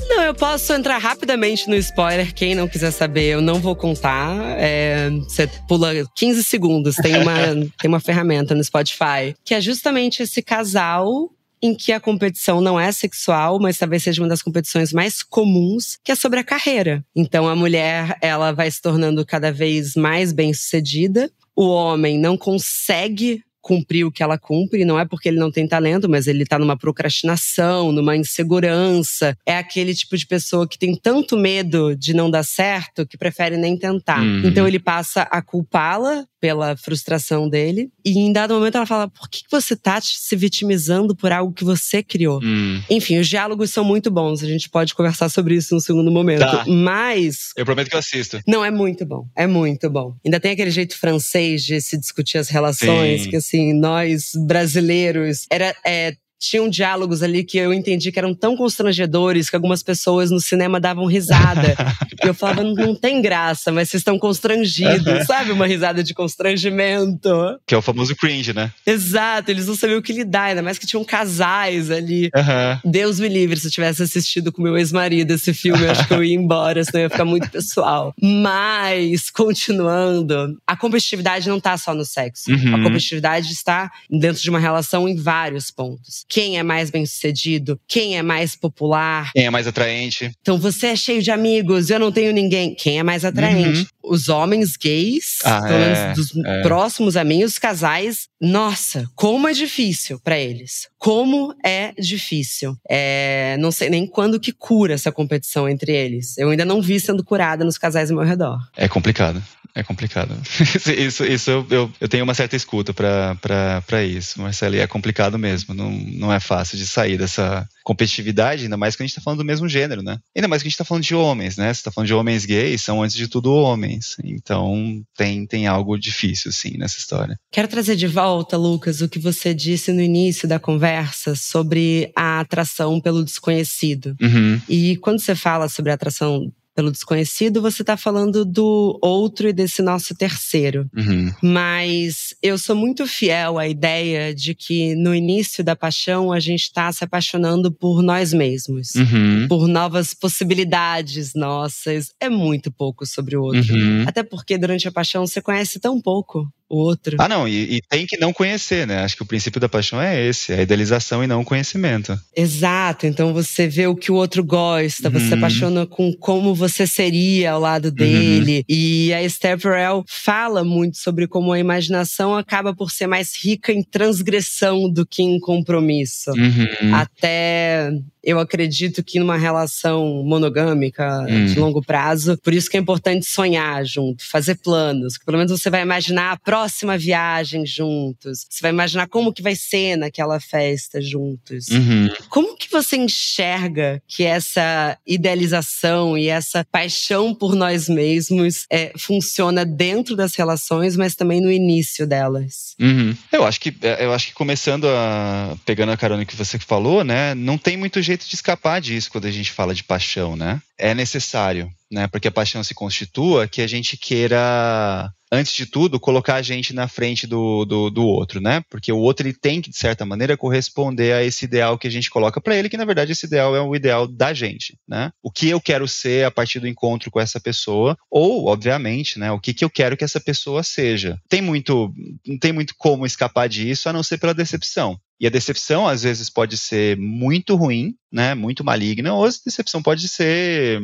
Não, eu posso entrar rapidamente no spoiler. Quem não quiser saber, eu não vou contar. É, você pula 15 segundos. Tem uma, tem uma ferramenta no Spotify que é justamente esse casal em que a competição não é sexual, mas talvez seja uma das competições mais comuns, que é sobre a carreira. Então a mulher, ela vai se tornando cada vez mais bem-sucedida. O homem não consegue cumprir o que ela cumpre, não é porque ele não tem talento, mas ele tá numa procrastinação, numa insegurança. É aquele tipo de pessoa que tem tanto medo de não dar certo que prefere nem tentar. Uhum. Então ele passa a culpá-la pela frustração dele. E em dado momento ela fala: por que você tá se vitimizando por algo que você criou? Hum. Enfim, os diálogos são muito bons. A gente pode conversar sobre isso no segundo momento. Tá. Mas. Eu prometo que eu assisto. Não, é muito bom. É muito bom. Ainda tem aquele jeito francês de se discutir as relações, Sim. que assim, nós brasileiros. Era. É, tinham diálogos ali que eu entendi que eram tão constrangedores que algumas pessoas no cinema davam risada. e eu falava, não tem graça, mas vocês estão constrangidos, sabe? Uma risada de constrangimento. Que é o famoso cringe, né? Exato, eles não sabiam o que lidar, ainda mais que tinham casais ali. Uhum. Deus me livre, se eu tivesse assistido com meu ex-marido esse filme, eu acho que eu ia embora, senão ia ficar muito pessoal. Mas, continuando, a competitividade não tá só no sexo. Uhum. A competitividade está dentro de uma relação em vários pontos quem é mais bem sucedido, quem é mais popular. Quem é mais atraente. Então você é cheio de amigos, eu não tenho ninguém. Quem é mais atraente? Uhum. Os homens gays, ah, pelo menos é, dos é. próximos amigos, casais, nossa, como é difícil para eles. Como é difícil. É, não sei nem quando que cura essa competição entre eles. Eu ainda não vi sendo curada nos casais ao meu redor. É complicado. É complicado. isso, isso eu, eu, eu, tenho uma certa escuta para isso, Marcelo, e é complicado mesmo. Não, não é fácil de sair dessa competitividade, ainda mais que a gente está falando do mesmo gênero, né? Ainda mais que a gente está falando de homens, né? Você está falando de homens gays, são antes de tudo homens. Então tem, tem algo difícil, sim, nessa história. Quero trazer de volta, Lucas, o que você disse no início da conversa sobre a atração pelo desconhecido. Uhum. E quando você fala sobre a atração pelo desconhecido, você está falando do outro e desse nosso terceiro. Uhum. Mas eu sou muito fiel à ideia de que no início da paixão a gente está se apaixonando por nós mesmos, uhum. por novas possibilidades nossas. É muito pouco sobre o outro. Uhum. Até porque durante a paixão você conhece tão pouco o outro. Ah, não, e, e, tem que não conhecer, né? Acho que o princípio da paixão é esse, é a idealização e não o conhecimento. Exato, então você vê o que o outro gosta, uhum. você se apaixona com como você seria ao lado uhum. dele. Uhum. E a Esther Perel fala muito sobre como a imaginação acaba por ser mais rica em transgressão do que em compromisso. Uhum. Até eu acredito que numa relação monogâmica hum. de longo prazo, por isso que é importante sonhar junto, fazer planos. Pelo menos você vai imaginar a próxima viagem juntos. Você vai imaginar como que vai ser naquela festa juntos. Uhum. Como que você enxerga que essa idealização e essa paixão por nós mesmos é, funciona dentro das relações, mas também no início delas? Uhum. Eu acho que é, eu acho que começando a pegando a carona que você falou, né, não tem muito jeito jeito de escapar disso quando a gente fala de paixão, né? É necessário, né? Porque a paixão se constitua que a gente queira antes de tudo, colocar a gente na frente do, do, do, outro, né? Porque o outro ele tem que, de certa maneira, corresponder a esse ideal que a gente coloca para ele, que na verdade esse ideal é o ideal da gente, né? O que eu quero ser a partir do encontro com essa pessoa, ou, obviamente, né? O que, que eu quero que essa pessoa seja. Tem muito, não tem muito como escapar disso, a não ser pela decepção. E a decepção, às vezes, pode ser muito ruim, né? Muito maligna, ou a decepção pode ser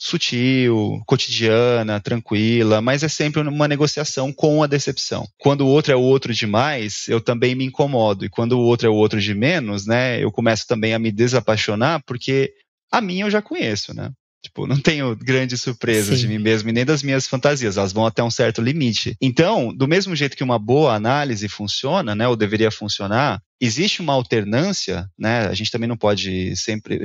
sutil, cotidiana, tranquila, mas é sempre uma negociação com a decepção. Quando o outro é o outro demais, eu também me incomodo. E quando o outro é o outro de menos, né? Eu começo também a me desapaixonar, porque a minha eu já conheço, né? Tipo, não tenho grandes surpresas Sim. de mim mesmo e nem das minhas fantasias, elas vão até um certo limite. Então, do mesmo jeito que uma boa análise funciona, né, ou deveria funcionar, existe uma alternância, né? A gente também não pode sempre,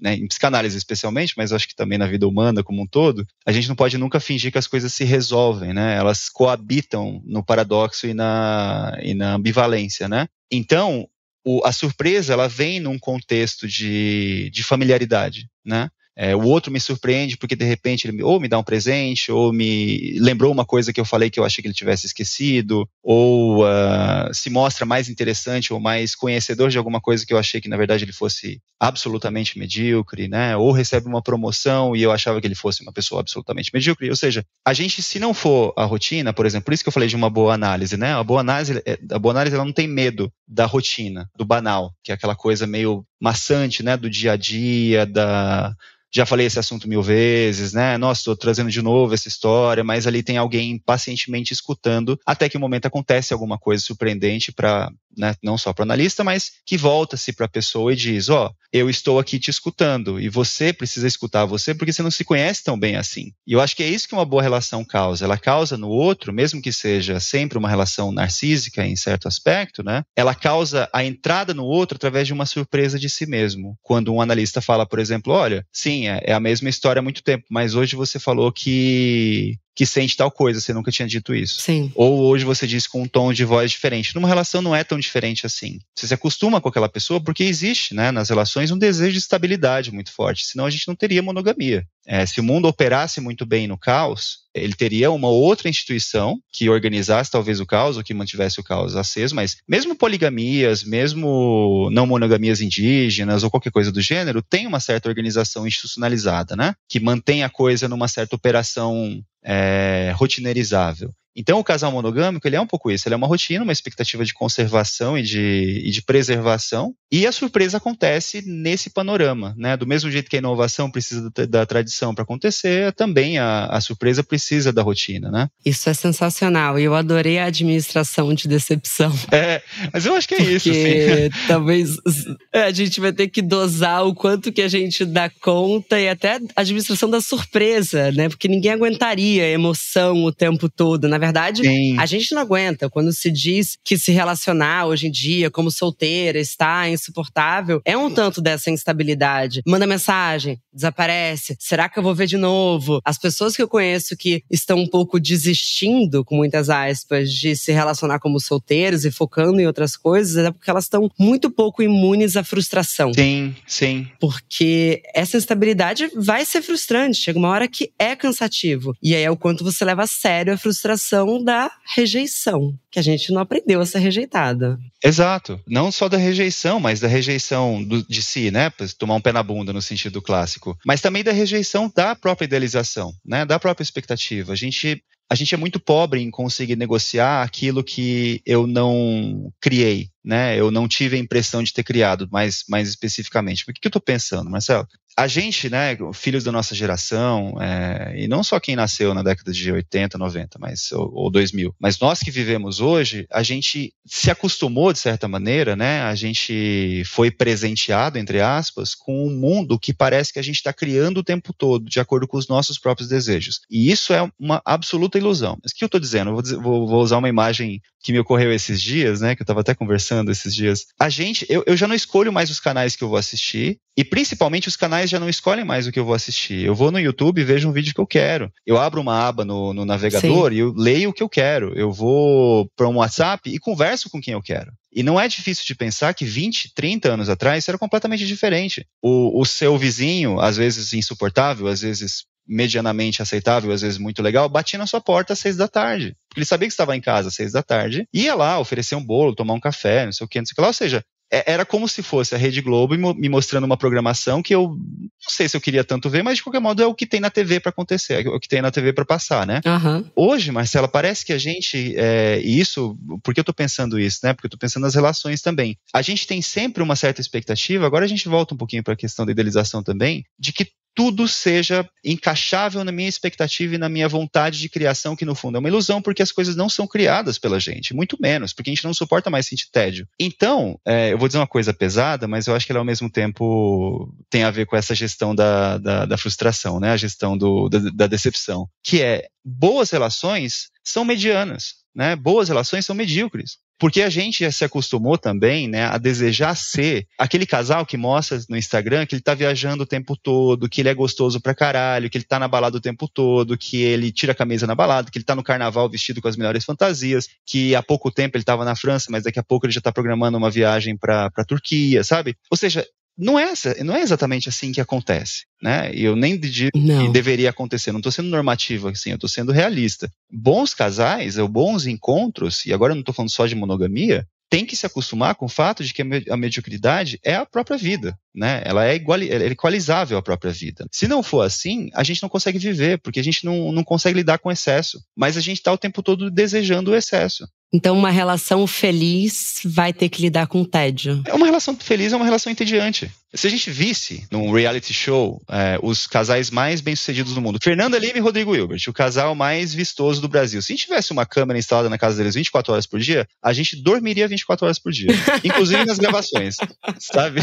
né, em psicanálise especialmente, mas acho que também na vida humana como um todo, a gente não pode nunca fingir que as coisas se resolvem, né? Elas coabitam no paradoxo e na, e na ambivalência, né? Então, o, a surpresa ela vem num contexto de, de familiaridade, né? É, o outro me surpreende porque de repente ele ou me dá um presente, ou me lembrou uma coisa que eu falei que eu achei que ele tivesse esquecido, ou uh, se mostra mais interessante ou mais conhecedor de alguma coisa que eu achei que na verdade ele fosse absolutamente medíocre, né? Ou recebe uma promoção e eu achava que ele fosse uma pessoa absolutamente medíocre. Ou seja, a gente, se não for a rotina, por exemplo, por isso que eu falei de uma boa análise, né? A boa análise, é, a boa análise ela não tem medo da rotina, do banal, que é aquela coisa meio maçante, né? Do dia a dia, da já falei esse assunto mil vezes, né? Nossa, estou trazendo de novo essa história, mas ali tem alguém pacientemente escutando até que o um momento acontece alguma coisa surpreendente para né, não só para o analista, mas que volta-se para a pessoa e diz: Ó, oh, eu estou aqui te escutando e você precisa escutar você porque você não se conhece tão bem assim. E eu acho que é isso que uma boa relação causa. Ela causa no outro, mesmo que seja sempre uma relação narcísica em certo aspecto, né? Ela causa a entrada no outro através de uma surpresa de si mesmo. Quando um analista fala, por exemplo, olha, sim, é, é a mesma história há muito tempo, mas hoje você falou que que sente tal coisa, você nunca tinha dito isso. Sim. Ou hoje você diz com um tom de voz diferente. Numa relação não é tão diferente assim. Você se acostuma com aquela pessoa porque existe, né, nas relações um desejo de estabilidade muito forte, senão a gente não teria monogamia. É, se o mundo operasse muito bem no caos, ele teria uma outra instituição que organizasse talvez o caos ou que mantivesse o caos aceso, mas mesmo poligamias, mesmo não monogamias indígenas ou qualquer coisa do gênero, tem uma certa organização institucionalizada, né? Que mantém a coisa numa certa operação é, rotineirizável. Então, o casal monogâmico, ele é um pouco isso. Ele é uma rotina, uma expectativa de conservação e de, e de preservação. E a surpresa acontece nesse panorama, né? Do mesmo jeito que a inovação precisa da, da tradição para acontecer, também a, a, surpresa precisa da rotina, né? Isso é sensacional. E eu adorei a administração de decepção. É, mas eu acho que é Porque isso, sim. talvez é, a gente vai ter que dosar o quanto que a gente dá conta e até a administração da surpresa, né? Porque ninguém aguentaria a emoção o tempo todo. Na verdade, Sim. a gente não aguenta. Quando se diz que se relacionar hoje em dia como solteira está insuportável, é um tanto dessa instabilidade. Manda mensagem, desaparece. Será que eu vou ver de novo? As pessoas que eu conheço que estão um pouco desistindo, com muitas aspas, de se relacionar como solteiros e focando em outras coisas, é porque elas estão muito pouco imunes à frustração. Sim, sim. Porque essa instabilidade vai ser frustrante. Chega uma hora que é cansativo. E aí é o quanto você leva a sério a frustração da rejeição, que a gente não aprendeu a ser rejeitada. Exato. Não só da rejeição, mas da rejeição do, de si, né? Tomar um pé na bunda no sentido clássico. Mas também da rejeição da própria idealização, né? Da própria expectativa. A gente a gente é muito pobre em conseguir negociar aquilo que eu não criei, né? Eu não tive a impressão de ter criado, mais, mais especificamente. O que, que eu estou pensando, Marcelo? A gente, né, filhos da nossa geração, é, e não só quem nasceu na década de 80, 90, mas, ou, ou 2000, mas nós que vivemos hoje, a gente se acostumou, de certa maneira, né, a gente foi presenteado, entre aspas, com um mundo que parece que a gente está criando o tempo todo, de acordo com os nossos próprios desejos. E isso é uma absoluta ilusão. Mas o que eu estou dizendo? Eu vou, dizer, vou, vou usar uma imagem que me ocorreu esses dias, né, que eu estava até conversando esses dias. A gente, eu, eu já não escolho mais os canais que eu vou assistir, e principalmente os canais já não escolhem mais o que eu vou assistir. Eu vou no YouTube e vejo um vídeo que eu quero. Eu abro uma aba no, no navegador Sim. e eu leio o que eu quero. Eu vou para um WhatsApp e converso com quem eu quero. E não é difícil de pensar que 20, 30 anos atrás isso era completamente diferente. O, o seu vizinho, às vezes insuportável, às vezes medianamente aceitável, às vezes muito legal, batia na sua porta às seis da tarde. Porque ele sabia que estava em casa às seis da tarde, ia lá oferecer um bolo, tomar um café, não sei o que, não sei o que lá. Ou seja, era como se fosse a Rede Globo me mostrando uma programação que eu não sei se eu queria tanto ver, mas de qualquer modo é o que tem na TV para acontecer, é o que tem na TV para passar, né? Uhum. Hoje, Marcela, parece que a gente, é, e isso, por que eu tô pensando isso, né? Porque eu tô pensando nas relações também. A gente tem sempre uma certa expectativa, agora a gente volta um pouquinho para a questão da idealização também, de que tudo seja encaixável na minha expectativa e na minha vontade de criação, que no fundo é uma ilusão, porque as coisas não são criadas pela gente, muito menos, porque a gente não suporta mais sentir tédio. Então, é, eu vou dizer uma coisa pesada, mas eu acho que ela ao mesmo tempo tem a ver com essa gestão da, da, da frustração, né? A gestão do, da, da decepção, que é boas relações são medianas, né? Boas relações são medíocres. Porque a gente já se acostumou também, né, a desejar ser aquele casal que mostra no Instagram que ele tá viajando o tempo todo, que ele é gostoso pra caralho, que ele tá na balada o tempo todo, que ele tira a camisa na balada, que ele tá no carnaval vestido com as melhores fantasias, que há pouco tempo ele tava na França, mas daqui a pouco ele já tá programando uma viagem pra, pra Turquia, sabe? Ou seja, não é, não é exatamente assim que acontece, né? Eu nem digo que deveria acontecer. Não estou sendo normativo assim, eu estou sendo realista. Bons casais ou bons encontros, e agora eu não estou falando só de monogamia, tem que se acostumar com o fato de que a mediocridade é a própria vida, né? Ela é, igual, é equalizável à própria vida. Se não for assim, a gente não consegue viver, porque a gente não, não consegue lidar com excesso. Mas a gente está o tempo todo desejando o excesso. Então, uma relação feliz vai ter que lidar com tédio. É uma relação feliz, é uma relação entediante. Se a gente visse num reality show é, os casais mais bem-sucedidos do mundo, Fernanda Lima e Rodrigo Hilbert, o casal mais vistoso do Brasil, se a gente tivesse uma câmera instalada na casa deles 24 horas por dia, a gente dormiria 24 horas por dia, inclusive nas gravações, sabe?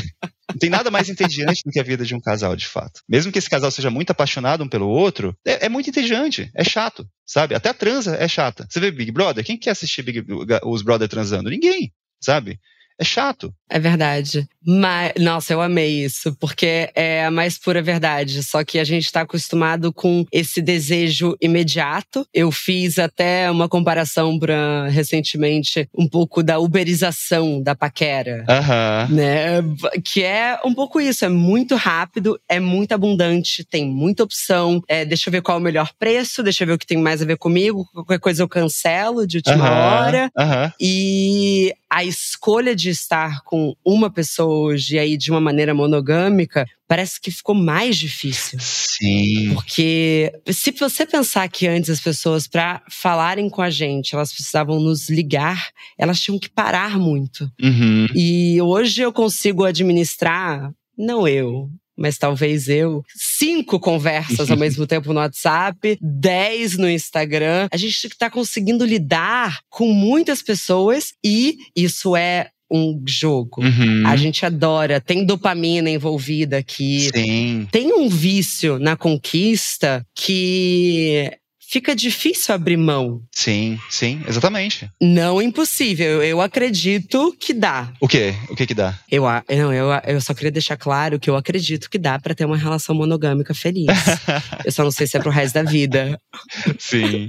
Não tem nada mais entediante do que a vida de um casal, de fato. Mesmo que esse casal seja muito apaixonado um pelo outro, é, é muito entediante, é chato, sabe? Até a transa é chata. Você vê Big Brother? Quem quer assistir Big, os Brother transando? Ninguém, sabe? É chato. É verdade. Mas, nossa, eu amei isso, porque é a mais pura verdade. Só que a gente está acostumado com esse desejo imediato. Eu fiz até uma comparação pra, recentemente, um pouco da uberização da paquera. Uhum. Né? Que é um pouco isso. É muito rápido, é muito abundante, tem muita opção. É, deixa eu ver qual é o melhor preço, deixa eu ver o que tem mais a ver comigo. Qualquer coisa eu cancelo de última uhum. hora. Uhum. E a escolha de estar com uma pessoa hoje e aí de uma maneira monogâmica parece que ficou mais difícil. Sim. Porque se você pensar que antes as pessoas para falarem com a gente, elas precisavam nos ligar, elas tinham que parar muito. Uhum. E hoje eu consigo administrar, não eu, mas talvez eu, cinco conversas ao mesmo tempo no WhatsApp, dez no Instagram. A gente está conseguindo lidar com muitas pessoas e isso é um jogo. Uhum. A gente adora, tem dopamina envolvida aqui. Sim. Tem um vício na conquista que fica difícil abrir mão. Sim, sim, exatamente. Não impossível. Eu acredito que dá. O quê? O que que dá? Eu, não, eu, eu só queria deixar claro que eu acredito que dá para ter uma relação monogâmica feliz. eu só não sei se é pro resto da vida. Sim.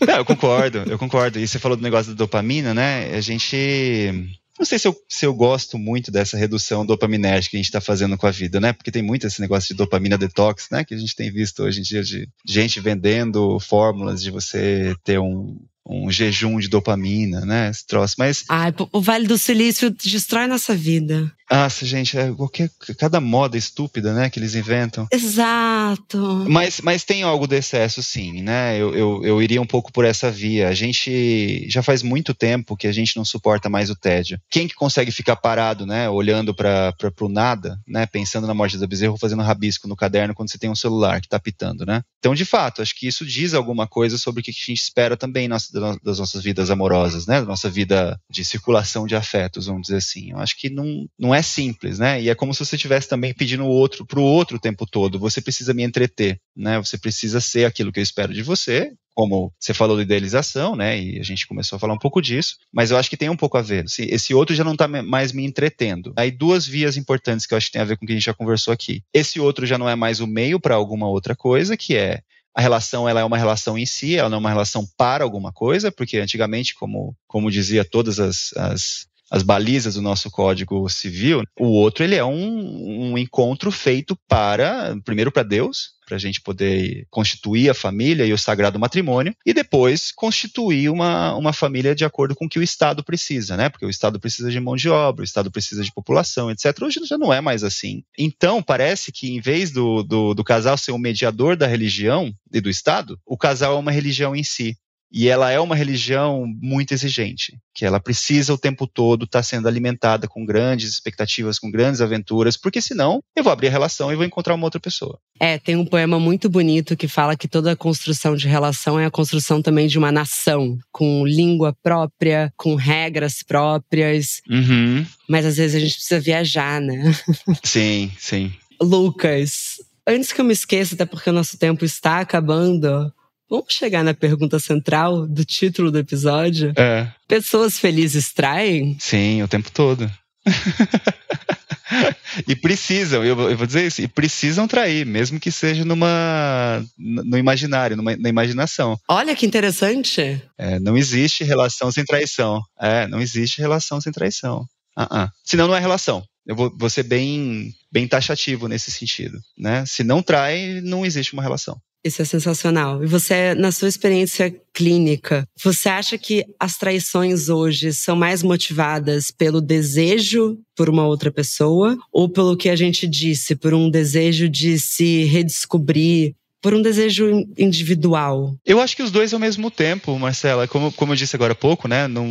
Não, eu concordo, eu concordo. E você falou do negócio da dopamina, né? A gente não sei se eu, se eu gosto muito dessa redução dopaminérgica que a gente está fazendo com a vida, né? Porque tem muito esse negócio de dopamina detox, né? Que a gente tem visto hoje em dia de gente vendendo fórmulas de você ter um, um jejum de dopamina, né? Esse troço. Mas. Ai, o Vale do Silício destrói nossa vida. Nossa, gente, é qualquer, cada moda estúpida, né, que eles inventam. Exato. Mas, mas tem algo de excesso, sim, né? Eu, eu, eu iria um pouco por essa via. A gente já faz muito tempo que a gente não suporta mais o tédio. Quem que consegue ficar parado, né, olhando para o nada, né, pensando na morte da bezerra, fazendo rabisco no caderno quando você tem um celular que está pitando, né? Então, de fato, acho que isso diz alguma coisa sobre o que a gente espera também nas, das nossas vidas amorosas, né? Da nossa vida de circulação de afetos, vamos dizer assim. Eu acho que não, não é simples, né? E é como se você estivesse também pedindo o outro para o outro o tempo todo. Você precisa me entreter, né? Você precisa ser aquilo que eu espero de você, como você falou de idealização, né? E a gente começou a falar um pouco disso, mas eu acho que tem um pouco a ver. Esse outro já não está mais me entretendo. Aí duas vias importantes que eu acho que tem a ver com o que a gente já conversou aqui. Esse outro já não é mais o meio para alguma outra coisa, que é a relação ela é uma relação em si, ela não é uma relação para alguma coisa, porque antigamente, como, como dizia todas as, as, as balizas do nosso código civil, o outro ele é um, um encontro feito para, primeiro para Deus, para a gente poder constituir a família e o sagrado matrimônio, e depois constituir uma, uma família de acordo com o que o Estado precisa, né? Porque o Estado precisa de mão de obra, o Estado precisa de população, etc. Hoje já não é mais assim. Então, parece que em vez do, do, do casal ser o mediador da religião e do Estado, o casal é uma religião em si. E ela é uma religião muito exigente, que ela precisa o tempo todo estar tá sendo alimentada com grandes expectativas, com grandes aventuras, porque senão eu vou abrir a relação e vou encontrar uma outra pessoa. É, tem um poema muito bonito que fala que toda construção de relação é a construção também de uma nação, com língua própria, com regras próprias. Uhum. Mas às vezes a gente precisa viajar, né? Sim, sim. Lucas, antes que eu me esqueça, até porque o nosso tempo está acabando, Vamos chegar na pergunta central do título do episódio? É. Pessoas felizes traem? Sim, o tempo todo. e precisam, eu, vou dizer isso, e precisam trair, mesmo que seja numa no imaginário, numa, na imaginação. Olha que interessante. É, não existe relação sem traição. É, não existe relação sem traição. Uh -uh. Senão não é relação. Eu vou, vou ser bem, bem taxativo nesse sentido. Né? Se não trai, não existe uma relação. Isso é sensacional. E você, na sua experiência clínica, você acha que as traições hoje são mais motivadas pelo desejo por uma outra pessoa ou pelo que a gente disse, por um desejo de se redescobrir, por um desejo individual? Eu acho que os dois ao mesmo tempo, Marcela. Como, como eu disse agora há pouco, né? Não,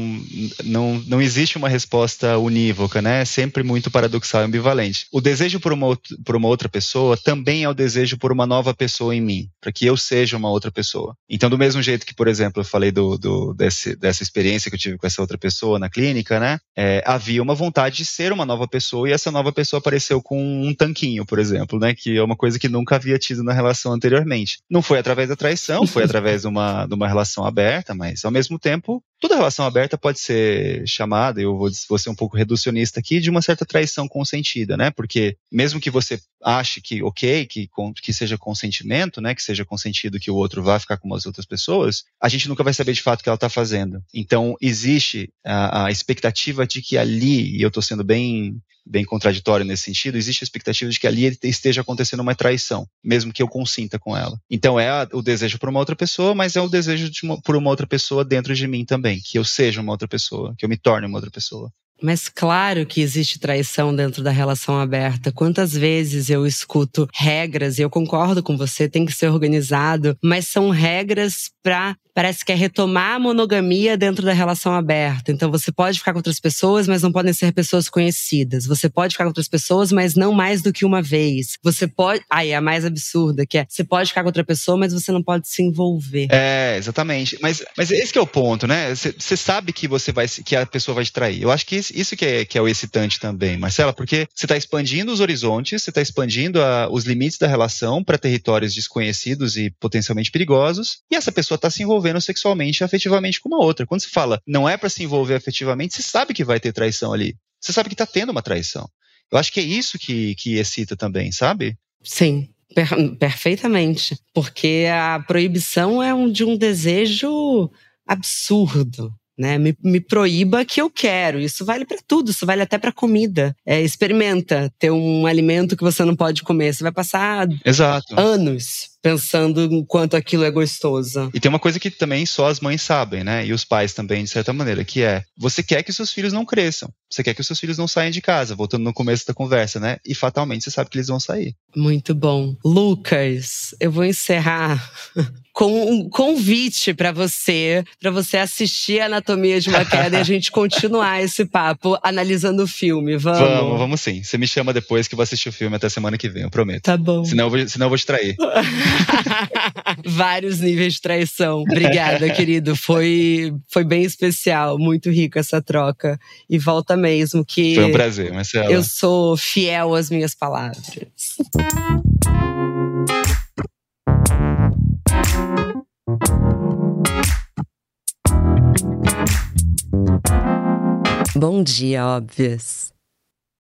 não, não existe uma resposta unívoca, né? É sempre muito paradoxal e ambivalente. O desejo por uma, por uma outra pessoa também é o desejo por uma nova pessoa em mim, para que eu seja uma outra pessoa. Então, do mesmo jeito que, por exemplo, eu falei do, do desse, dessa experiência que eu tive com essa outra pessoa na clínica, né? É, havia uma vontade de ser uma nova pessoa e essa nova pessoa apareceu com um tanquinho, por exemplo, né? Que é uma coisa que nunca havia tido na relação anterior anteriormente. Não foi através da traição, foi através de uma, de uma relação aberta, mas ao mesmo tempo, toda relação aberta pode ser chamada, eu vou, vou ser um pouco reducionista aqui, de uma certa traição consentida, né? Porque mesmo que você ache que ok, que, que seja consentimento, né? Que seja consentido que o outro vá ficar com umas outras pessoas, a gente nunca vai saber de fato o que ela está fazendo. Então, existe a, a expectativa de que ali, e eu estou sendo bem bem contraditório nesse sentido, existe a expectativa de que ali esteja acontecendo uma traição, mesmo que eu consinta com ela. Então é o desejo por uma outra pessoa, mas é o desejo de uma, por uma outra pessoa dentro de mim também, que eu seja uma outra pessoa, que eu me torne uma outra pessoa. Mas claro que existe traição dentro da relação aberta. Quantas vezes eu escuto regras, e eu concordo com você, tem que ser organizado, mas são regras para parece que é retomar a monogamia dentro da relação aberta. Então você pode ficar com outras pessoas, mas não podem ser pessoas conhecidas. Você pode ficar com outras pessoas, mas não mais do que uma vez. Você pode. Aí, a mais absurda, que é você pode ficar com outra pessoa, mas você não pode se envolver. É, exatamente. Mas, mas esse é o ponto, né? Você sabe que você vai que a pessoa vai te trair. Eu acho que isso que é, que é o excitante também, Marcela, porque você está expandindo os horizontes, você está expandindo a, os limites da relação para territórios desconhecidos e potencialmente perigosos, e essa pessoa está se envolvendo envolvendo sexualmente e afetivamente com uma outra. Quando se fala não é para se envolver afetivamente, você sabe que vai ter traição ali. Você sabe que está tendo uma traição. Eu acho que é isso que, que excita também, sabe? Sim, per perfeitamente. Porque a proibição é um, de um desejo absurdo. Né, me, me, proíba que eu quero. Isso vale para tudo, isso vale até para comida. É, experimenta ter um alimento que você não pode comer. Você vai passar Exato. anos pensando em quanto aquilo é gostoso. E tem uma coisa que também só as mães sabem, né? E os pais também, de certa maneira, que é: você quer que os seus filhos não cresçam. Você quer que os seus filhos não saiam de casa, voltando no começo da conversa, né? E fatalmente você sabe que eles vão sair. Muito bom. Lucas, eu vou encerrar com um convite para você, para você assistir a Anatomia de uma Queda e a gente continuar esse papo analisando o filme. Vamos? Vamos, vamos sim. Você me chama depois que eu vou assistir o filme até semana que vem, eu prometo. Tá bom. Senão eu vou, senão eu vou te trair. Vários níveis de traição. Obrigada, querido. Foi, foi bem especial, muito rico essa troca. E volta mesmo que. Foi um prazer, Marcela. Eu sou fiel às minhas palavras. Bom dia, óbvias.